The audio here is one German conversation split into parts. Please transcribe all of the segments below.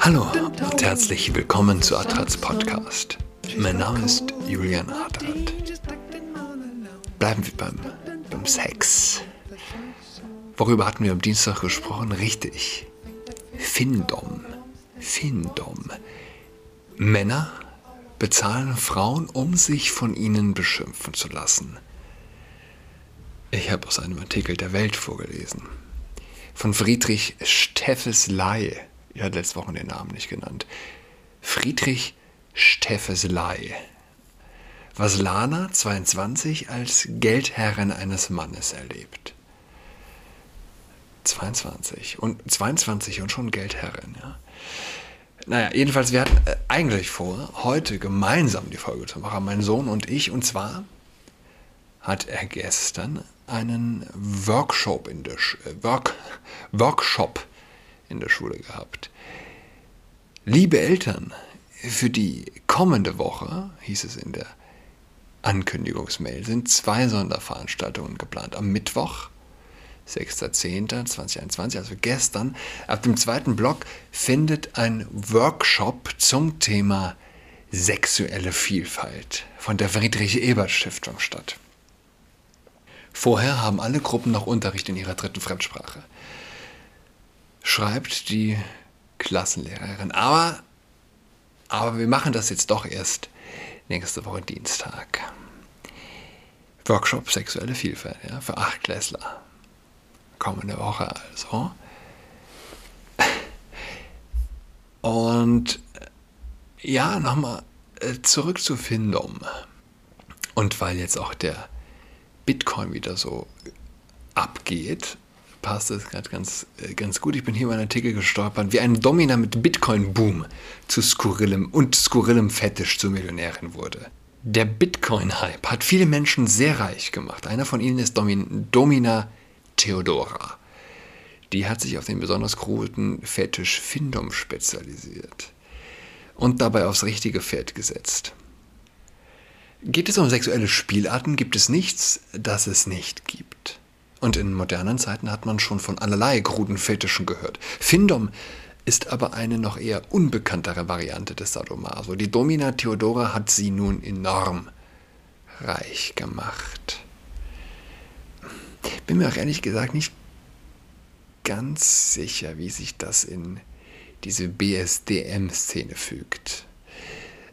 Hallo und herzlich willkommen zu Adrats Podcast. Mein Name ist Julian Adrat. Bleiben wir beim, beim Sex. Worüber hatten wir am Dienstag gesprochen? Richtig. Findom. Findom. Männer bezahlen Frauen, um sich von ihnen beschimpfen zu lassen. Ich habe aus einem Artikel der Welt vorgelesen. Von Friedrich Steffesley. Ich hatte letzte Woche den Namen nicht genannt. Friedrich Steffesley. Was Lana 22 als Geldherrin eines Mannes erlebt. 22 und 22 und schon Geldherrin, ja. Naja, jedenfalls, wir hatten äh, eigentlich vor, heute gemeinsam die Folge zu machen, mein Sohn und ich. Und zwar hat er gestern einen Workshop in der, Sch äh, Work Workshop in der Schule gehabt. Liebe Eltern, für die kommende Woche, hieß es in der Ankündigungsmail, sind zwei Sonderveranstaltungen geplant. Am Mittwoch 6.10.2021, also gestern, ab dem zweiten Block findet ein Workshop zum Thema sexuelle Vielfalt von der Friedrich-Ebert-Stiftung statt. Vorher haben alle Gruppen noch Unterricht in ihrer dritten Fremdsprache. Schreibt die Klassenlehrerin. Aber, aber wir machen das jetzt doch erst nächste Woche Dienstag. Workshop sexuelle Vielfalt ja, für Achtklässler kommende Woche also. Und ja, nochmal äh, zurück zu Findom. Und weil jetzt auch der Bitcoin wieder so abgeht, passt es gerade ganz, äh, ganz gut. Ich bin hier über einen Artikel gestolpert, wie ein Domina mit Bitcoin-Boom zu skurrilem und skurrilem Fetisch zur Millionärin wurde. Der Bitcoin-Hype hat viele Menschen sehr reich gemacht. Einer von ihnen ist Domin Domina Theodora. Die hat sich auf den besonders kruden Fetisch Findom spezialisiert und dabei aufs richtige Pferd gesetzt. Geht es um sexuelle Spielarten, gibt es nichts, das es nicht gibt. Und in modernen Zeiten hat man schon von allerlei kruden Fetischen gehört. Findom ist aber eine noch eher unbekanntere Variante des Sadomaso. Die Domina Theodora hat sie nun enorm reich gemacht bin mir auch ehrlich gesagt nicht ganz sicher, wie sich das in diese BSDM-Szene fügt.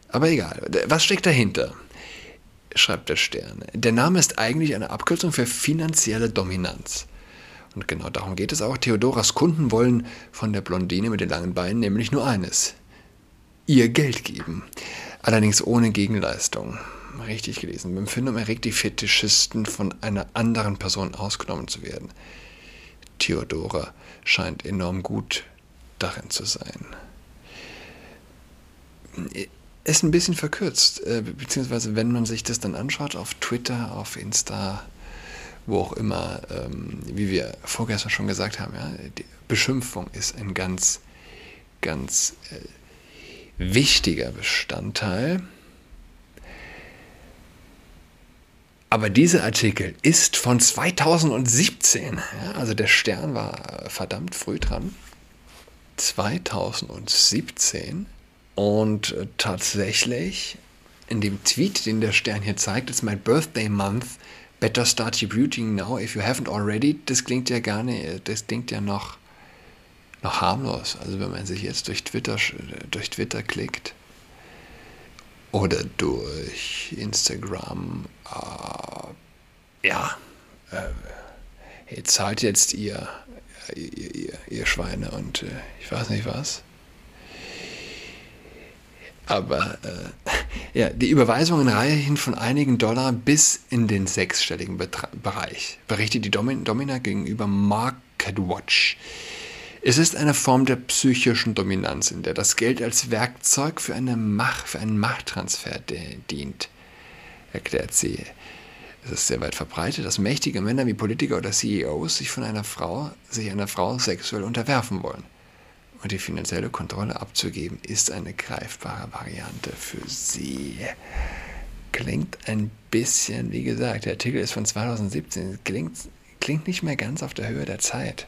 Aber egal, was steckt dahinter? Schreibt der Stern. Der Name ist eigentlich eine Abkürzung für finanzielle Dominanz. Und genau darum geht es auch. Theodoras Kunden wollen von der Blondine mit den langen Beinen nämlich nur eines. Ihr Geld geben. Allerdings ohne Gegenleistung richtig gelesen. Beim Findum erregt die Fetischisten von einer anderen Person ausgenommen zu werden. Theodora scheint enorm gut darin zu sein. Ist ein bisschen verkürzt, beziehungsweise wenn man sich das dann anschaut auf Twitter, auf Insta, wo auch immer, wie wir vorgestern schon gesagt haben, ja, die Beschimpfung ist ein ganz, ganz wichtiger Bestandteil Aber dieser Artikel ist von 2017. Ja, also der Stern war verdammt früh dran. 2017. Und tatsächlich in dem Tweet, den der Stern hier zeigt, it's my birthday month. Better start your beautying now if you haven't already. Das klingt ja gar nicht, das klingt ja noch, noch harmlos. Also wenn man sich jetzt durch Twitter, durch Twitter klickt oder durch Instagram. Äh, ja, äh, ihr zahlt jetzt ihr, ihr, ihr, ihr Schweine und äh, ich weiß nicht was. Aber äh, ja, die Überweisungen reichen von einigen Dollar bis in den sechsstelligen Betra Bereich, berichtet die Domin Domina gegenüber MarketWatch. Es ist eine Form der psychischen Dominanz, in der das Geld als Werkzeug für, eine Macht, für einen Machttransfer dient, erklärt sie. Es ist sehr weit verbreitet, dass mächtige Männer wie Politiker oder CEOs sich von einer Frau, sich einer Frau sexuell unterwerfen wollen. Und die finanzielle Kontrolle abzugeben, ist eine greifbare Variante für sie. Klingt ein bisschen, wie gesagt, der Artikel ist von 2017, klingt klingt nicht mehr ganz auf der Höhe der Zeit.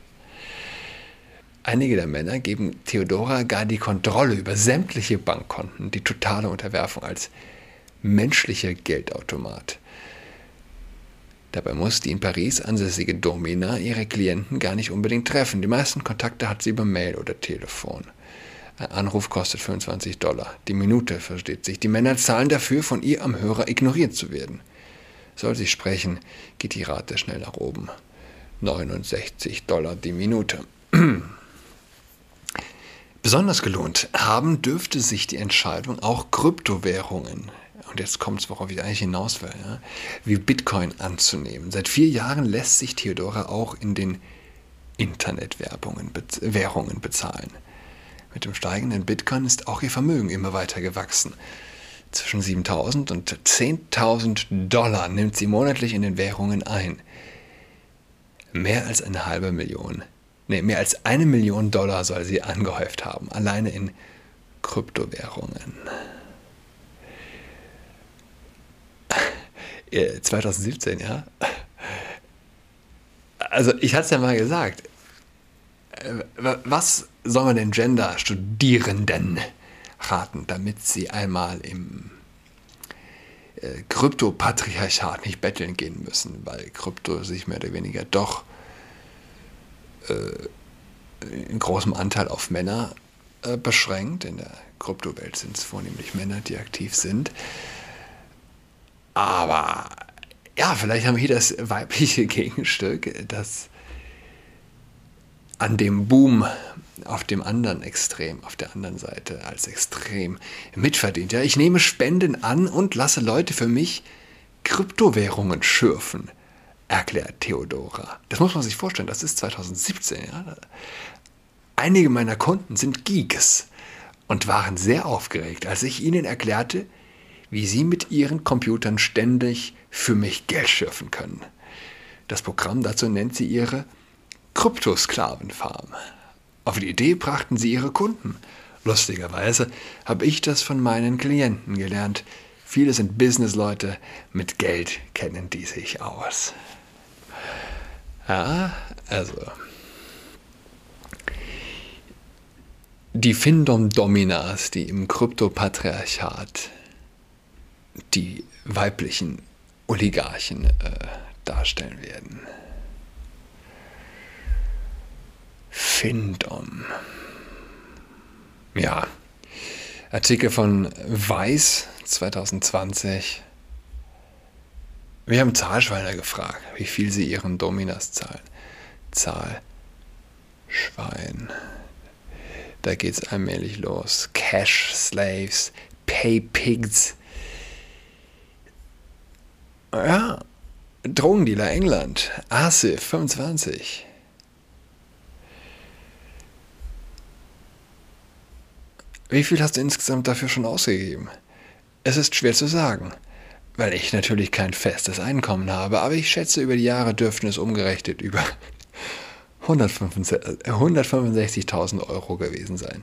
Einige der Männer geben Theodora gar die Kontrolle über sämtliche Bankkonten, die totale Unterwerfung als menschlicher Geldautomat. Dabei muss die in Paris ansässige Domina ihre Klienten gar nicht unbedingt treffen. Die meisten Kontakte hat sie über Mail oder Telefon. Ein Anruf kostet 25 Dollar. Die Minute versteht sich. Die Männer zahlen dafür, von ihr am Hörer ignoriert zu werden. Soll sie sprechen, geht die Rate schnell nach oben. 69 Dollar die Minute. Besonders gelohnt haben dürfte sich die Entscheidung auch Kryptowährungen und jetzt kommt es, worauf ich eigentlich hinaus will, ja, wie Bitcoin anzunehmen. Seit vier Jahren lässt sich Theodora auch in den Internetwerbungen Währungen bezahlen. Mit dem steigenden Bitcoin ist auch ihr Vermögen immer weiter gewachsen. Zwischen 7.000 und 10.000 Dollar nimmt sie monatlich in den Währungen ein. Mehr als eine halbe Million, nee, mehr als eine Million Dollar soll sie angehäuft haben, alleine in Kryptowährungen. 2017, ja. Also ich hatte es ja mal gesagt. Äh, was soll man den Gender-Studierenden raten, damit sie einmal im äh, Krypto-Patriarchat nicht betteln gehen müssen, weil Krypto sich mehr oder weniger doch äh, in großem Anteil auf Männer äh, beschränkt. In der Kryptowelt sind es vornehmlich Männer, die aktiv sind. Aber ja, vielleicht haben wir hier das weibliche Gegenstück, das an dem Boom auf dem anderen Extrem, auf der anderen Seite als Extrem mitverdient. Ja, ich nehme Spenden an und lasse Leute für mich Kryptowährungen schürfen, erklärt Theodora. Das muss man sich vorstellen, das ist 2017. Ja. Einige meiner Kunden sind Geeks und waren sehr aufgeregt, als ich ihnen erklärte, wie Sie mit Ihren Computern ständig für mich Geld schürfen können. Das Programm dazu nennt sie ihre Kryptosklavenfarm. Auf die Idee brachten sie ihre Kunden. Lustigerweise habe ich das von meinen Klienten gelernt. Viele sind Businessleute, mit Geld kennen die sich aus. Ja, also. Die Findom-Dominas, die im Kryptopatriarchat die weiblichen Oligarchen äh, darstellen werden. Findom. Ja, Artikel von Weiß 2020. Wir haben Zahlschweiner gefragt, wie viel sie ihren Dominas zahlen. Zahl Schwein. Da geht es allmählich los. Cash Slaves, Pay Pigs, ja, Drogendealer England, Asif 25. Wie viel hast du insgesamt dafür schon ausgegeben? Es ist schwer zu sagen, weil ich natürlich kein festes Einkommen habe, aber ich schätze, über die Jahre dürften es umgerechnet über 165.000 Euro gewesen sein.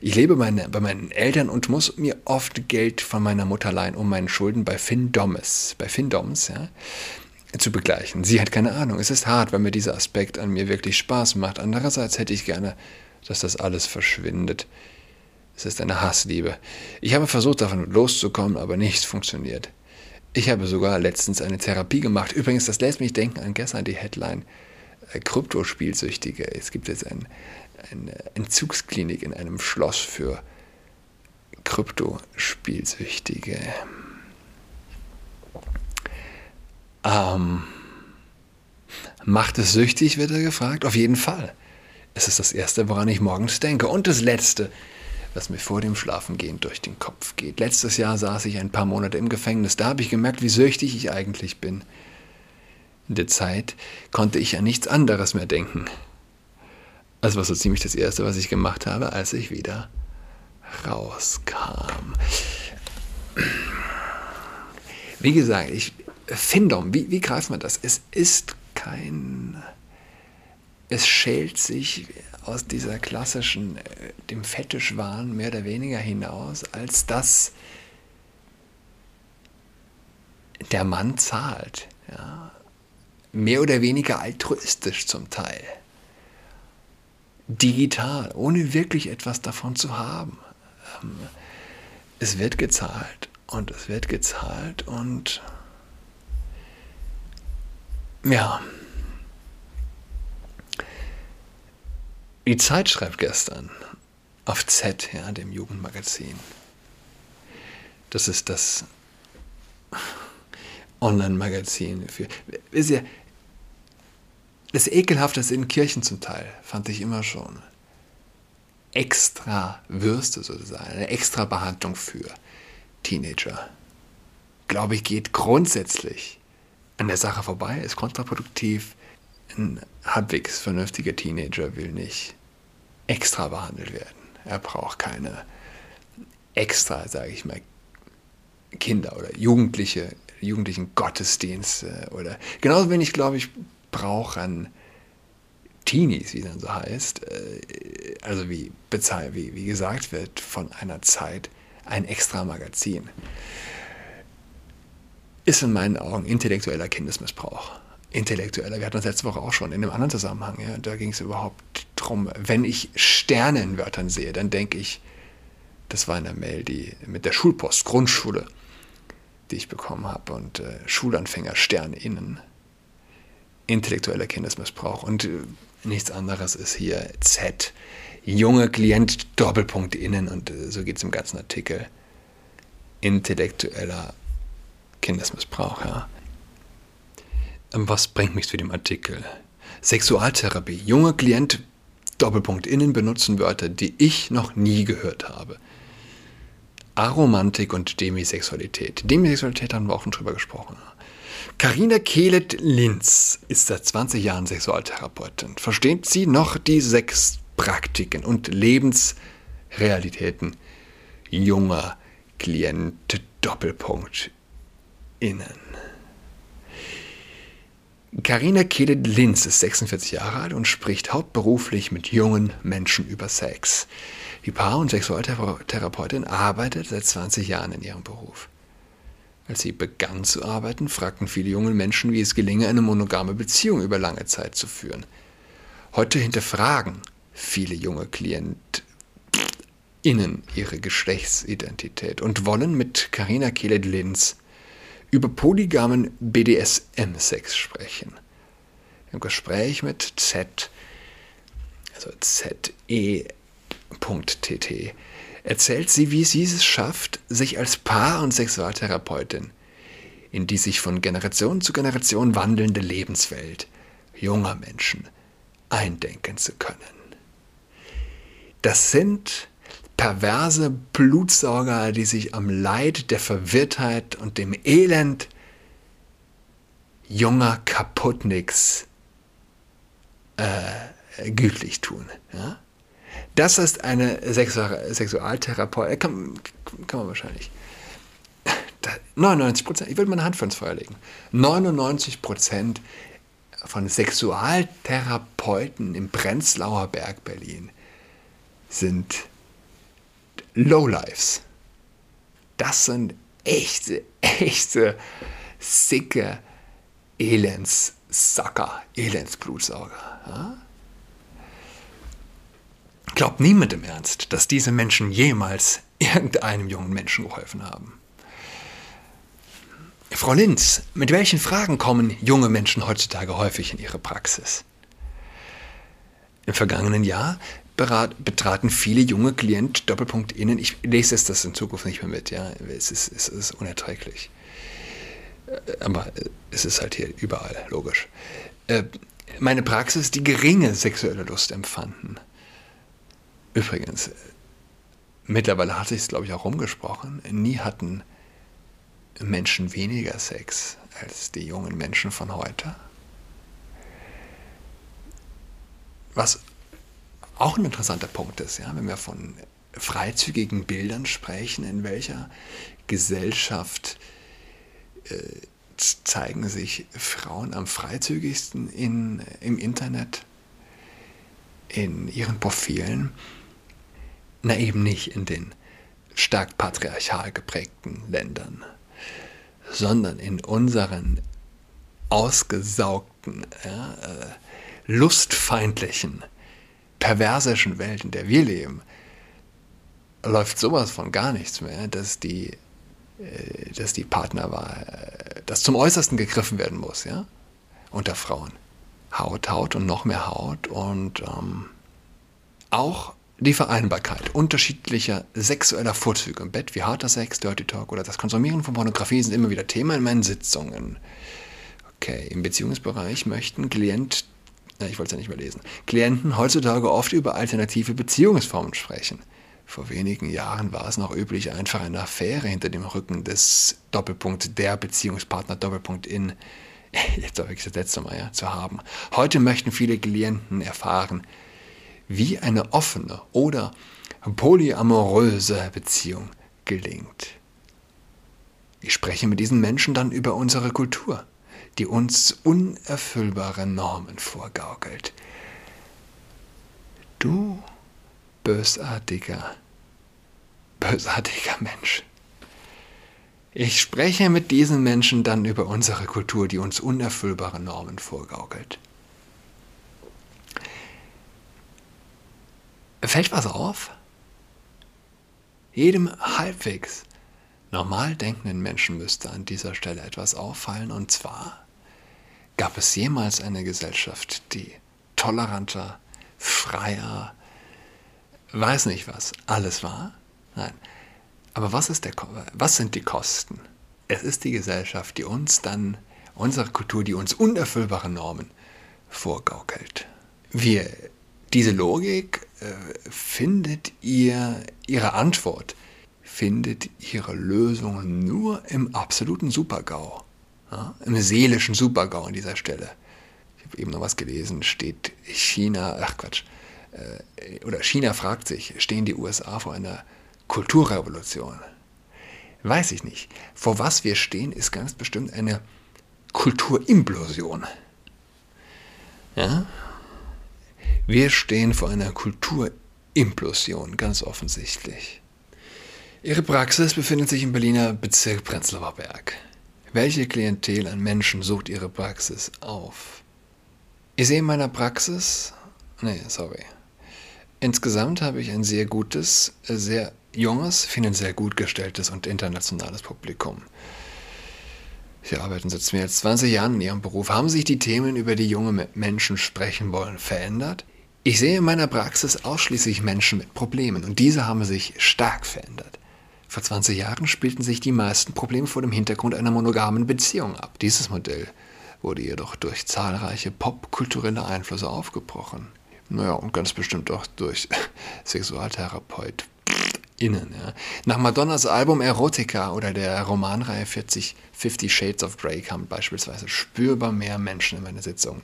Ich lebe meine, bei meinen Eltern und muss mir oft Geld von meiner Mutter leihen, um meine Schulden bei Findoms, bei Findoms, ja, zu begleichen. Sie hat keine Ahnung. Es ist hart, weil mir dieser Aspekt an mir wirklich Spaß macht. Andererseits hätte ich gerne, dass das alles verschwindet. Es ist eine Hassliebe. Ich habe versucht, davon loszukommen, aber nichts funktioniert. Ich habe sogar letztens eine Therapie gemacht. Übrigens, das lässt mich denken an gestern die Headline Kryptospielsüchtige. Es gibt jetzt ein, eine Entzugsklinik in einem Schloss für Kryptospielsüchtige. Ähm, macht es süchtig, wird er gefragt? Auf jeden Fall. Es ist das Erste, woran ich morgens denke. Und das Letzte, was mir vor dem Schlafengehen durch den Kopf geht. Letztes Jahr saß ich ein paar Monate im Gefängnis. Da habe ich gemerkt, wie süchtig ich eigentlich bin. Der Zeit konnte ich an nichts anderes mehr denken. Also war so ziemlich das Erste, was ich gemacht habe, als ich wieder rauskam. Wie gesagt, ich, Findom, wie, wie greift man das? Es ist kein. Es schält sich aus dieser klassischen, äh, dem Fetischwahn mehr oder weniger hinaus, als dass der Mann zahlt. Ja? Mehr oder weniger altruistisch zum Teil. Digital, ohne wirklich etwas davon zu haben. Ähm, es wird gezahlt und es wird gezahlt und ja. Die Zeit schreibt gestern auf Z, ja, dem Jugendmagazin. Das ist das Online-Magazin für. Wisst ihr, das Ekelhafteste in Kirchen zum Teil fand ich immer schon. Extra Würste sozusagen, eine extra Behandlung für Teenager. Glaube ich, geht grundsätzlich an der Sache vorbei, ist kontraproduktiv. Ein halbwegs vernünftiger Teenager will nicht extra behandelt werden. Er braucht keine extra, sage ich mal, Kinder oder Jugendliche, jugendlichen Gottesdienste oder genauso wenig, glaube ich, brauchen Teenies, wie es dann so heißt, äh, also wie, wie, wie gesagt wird, von einer Zeit ein extra Magazin. Ist in meinen Augen intellektueller Kindesmissbrauch. Intellektueller, wir hatten das letzte Woche auch schon in einem anderen Zusammenhang, ja, da ging es überhaupt darum, wenn ich Sterne in Wörtern sehe, dann denke ich, das war eine Mail, die mit der Schulpost, Grundschule, die ich bekommen habe und äh, Schulanfänger Sterne innen. Intellektueller Kindesmissbrauch und äh, nichts anderes ist hier Z. Junge Klient Doppelpunkt innen und äh, so geht es im ganzen Artikel. Intellektueller Kindesmissbrauch, ja. Ähm, was bringt mich zu dem Artikel? Sexualtherapie. Junge Klient Doppelpunkt innen benutzen Wörter, die ich noch nie gehört habe. Aromantik und Demisexualität. Demisexualität haben wir auch schon drüber gesprochen. Karina Kehlet-Linz ist seit 20 Jahren Sexualtherapeutin. Versteht sie noch die Sexpraktiken und Lebensrealitäten junger Klienten Doppelpunkt innen? Karina Kehlet-Linz ist 46 Jahre alt und spricht hauptberuflich mit jungen Menschen über Sex. Die Paar- und Sexualtherapeutin arbeitet seit 20 Jahren in ihrem Beruf. Als sie begann zu arbeiten, fragten viele junge Menschen, wie es gelinge, eine monogame Beziehung über lange Zeit zu führen. Heute hinterfragen viele junge KlientInnen ihre Geschlechtsidentität und wollen mit Karina Kehlet-Linz über polygamen BDSM-Sex sprechen. Im Gespräch mit Z, also ZE Tt. Erzählt sie, wie sie es schafft, sich als Paar- und Sexualtherapeutin in die sich von Generation zu Generation wandelnde Lebenswelt junger Menschen eindenken zu können. Das sind perverse Blutsauger, die sich am Leid der Verwirrtheit und dem Elend junger Kaputtnicks äh, gütlich tun. Ja? Das ist eine Sexualtherapeutin, äh, kann, kann man wahrscheinlich. 99 Prozent, ich würde meine Hand für ins Feuer legen. 99 Prozent von Sexualtherapeuten im Prenzlauer Berg Berlin sind Lowlifes. Das sind echte, echte, sicke Elendssacker, Elendsblutsauger. Ja? Glaubt niemand im Ernst, dass diese Menschen jemals irgendeinem jungen Menschen geholfen haben. Frau Linz, mit welchen Fragen kommen junge Menschen heutzutage häufig in ihre Praxis? Im vergangenen Jahr betraten viele junge Klient Doppelpunkt innen. Ich lese es das in Zukunft nicht mehr mit, ja. Es ist, es ist unerträglich. Aber es ist halt hier überall, logisch. Äh, meine Praxis, die geringe sexuelle Lust empfanden. Übrigens, mittlerweile hat sich es, glaube ich, auch rumgesprochen. Nie hatten Menschen weniger Sex als die jungen Menschen von heute. Was auch ein interessanter Punkt ist, ja, wenn wir von freizügigen Bildern sprechen, in welcher Gesellschaft äh, zeigen sich Frauen am freizügigsten in, im Internet, in ihren Profilen na eben nicht in den stark patriarchal geprägten Ländern, sondern in unseren ausgesaugten, ja, äh, lustfeindlichen, perversischen Welt, in der wir leben, läuft sowas von gar nichts mehr, dass die, äh, dass die Partnerwahl, äh, dass zum Äußersten gegriffen werden muss, ja, unter Frauen. Haut, Haut und noch mehr Haut und ähm, auch die Vereinbarkeit unterschiedlicher sexueller Vorzüge im Bett, wie harter Sex, Dirty Talk oder das Konsumieren von Pornografie sind immer wieder Thema in meinen Sitzungen. Okay, im Beziehungsbereich möchten Klient, äh, ich wollte es ja nicht mehr lesen, Klienten heutzutage oft über alternative Beziehungsformen sprechen. Vor wenigen Jahren war es noch üblich, einfach eine Affäre hinter dem Rücken des Doppelpunkt der Beziehungspartner Doppelpunkt in jetzt habe ich das letzte Mal ja, zu haben. Heute möchten viele Klienten erfahren, wie eine offene oder polyamoröse Beziehung gelingt. Ich spreche mit diesen Menschen dann über unsere Kultur, die uns unerfüllbare Normen vorgaukelt. Du bösartiger, bösartiger Mensch. Ich spreche mit diesen Menschen dann über unsere Kultur, die uns unerfüllbare Normen vorgaukelt. Fällt was auf? Jedem halbwegs normal denkenden Menschen müsste an dieser Stelle etwas auffallen, und zwar gab es jemals eine Gesellschaft, die toleranter, freier, weiß nicht was, alles war? Nein. Aber was, ist der, was sind die Kosten? Es ist die Gesellschaft, die uns dann, unsere Kultur, die uns unerfüllbare Normen vorgaukelt. Wir, diese Logik findet ihr, ihre Antwort, findet ihre Lösung nur im absoluten Supergau, ja? im seelischen Supergau an dieser Stelle. Ich habe eben noch was gelesen, steht China, ach Quatsch, äh, oder China fragt sich, stehen die USA vor einer Kulturrevolution. Weiß ich nicht. Vor was wir stehen, ist ganz bestimmt eine Kulturimplosion. Ja? Wir stehen vor einer Kulturimplosion, ganz offensichtlich. Ihre Praxis befindet sich im Berliner Bezirk Prenzlauer Berg. Welche Klientel an Menschen sucht Ihre Praxis auf? Ich sehe in meiner Praxis, nee, sorry. Insgesamt habe ich ein sehr gutes, sehr junges, finanziell gut gestelltes und internationales Publikum. Sie arbeiten seit mehr als 20 Jahren in Ihrem Beruf. Haben sich die Themen, über die junge Menschen sprechen wollen, verändert? Ich sehe in meiner Praxis ausschließlich Menschen mit Problemen und diese haben sich stark verändert. Vor 20 Jahren spielten sich die meisten Probleme vor dem Hintergrund einer monogamen Beziehung ab. Dieses Modell wurde jedoch durch zahlreiche popkulturelle Einflüsse aufgebrochen. Naja, und ganz bestimmt auch durch Sexualtherapeut innen. Ja. Nach Madonnas Album Erotica oder der Romanreihe 40 Fifty Shades of Grey kamen beispielsweise spürbar mehr Menschen in meine Sitzung,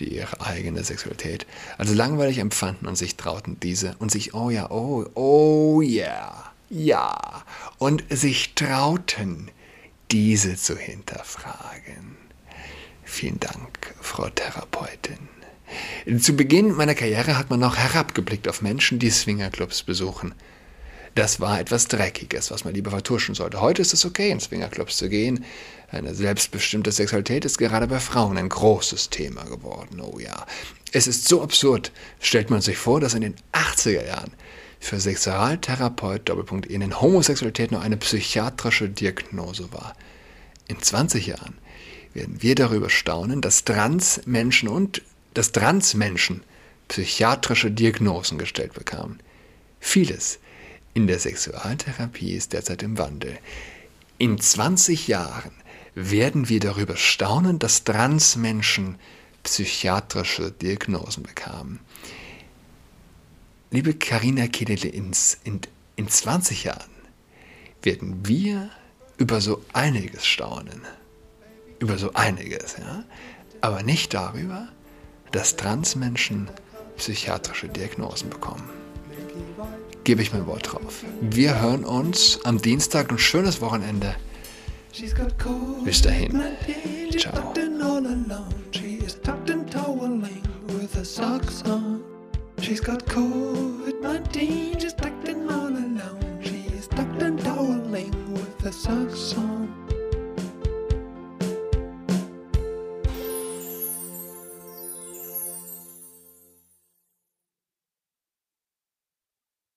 die ihre eigene Sexualität also langweilig empfanden und sich trauten, diese und sich, oh ja, oh, oh yeah, ja, und sich trauten, diese zu hinterfragen. Vielen Dank, Frau Therapeutin. Zu Beginn meiner Karriere hat man noch herabgeblickt auf Menschen, die Swingerclubs besuchen. Das war etwas Dreckiges, was man lieber vertuschen sollte. Heute ist es okay, in Swingerclubs zu gehen. Eine selbstbestimmte Sexualität ist gerade bei Frauen ein großes Thema geworden. Oh ja. Es ist so absurd. Stellt man sich vor, dass in den 80er Jahren für Sexualtherapeut Doppelpunkt in Homosexualität nur eine psychiatrische Diagnose war. In 20 Jahren werden wir darüber staunen, dass Transmenschen und dass Transmenschen psychiatrische Diagnosen gestellt bekamen. Vieles in der Sexualtherapie ist derzeit im Wandel. In 20 Jahren werden wir darüber staunen, dass Transmenschen psychiatrische Diagnosen bekamen. Liebe Karina Kedele, in, in 20 Jahren werden wir über so einiges staunen. Über so einiges, ja. Aber nicht darüber, dass Transmenschen psychiatrische Diagnosen bekommen gebe ich mein Wort drauf. Wir hören uns am Dienstag. Ein schönes Wochenende. Bis dahin. Ciao. She's got COVID-19, she's tucked in all alone. She's tucked and toweling with her socks on.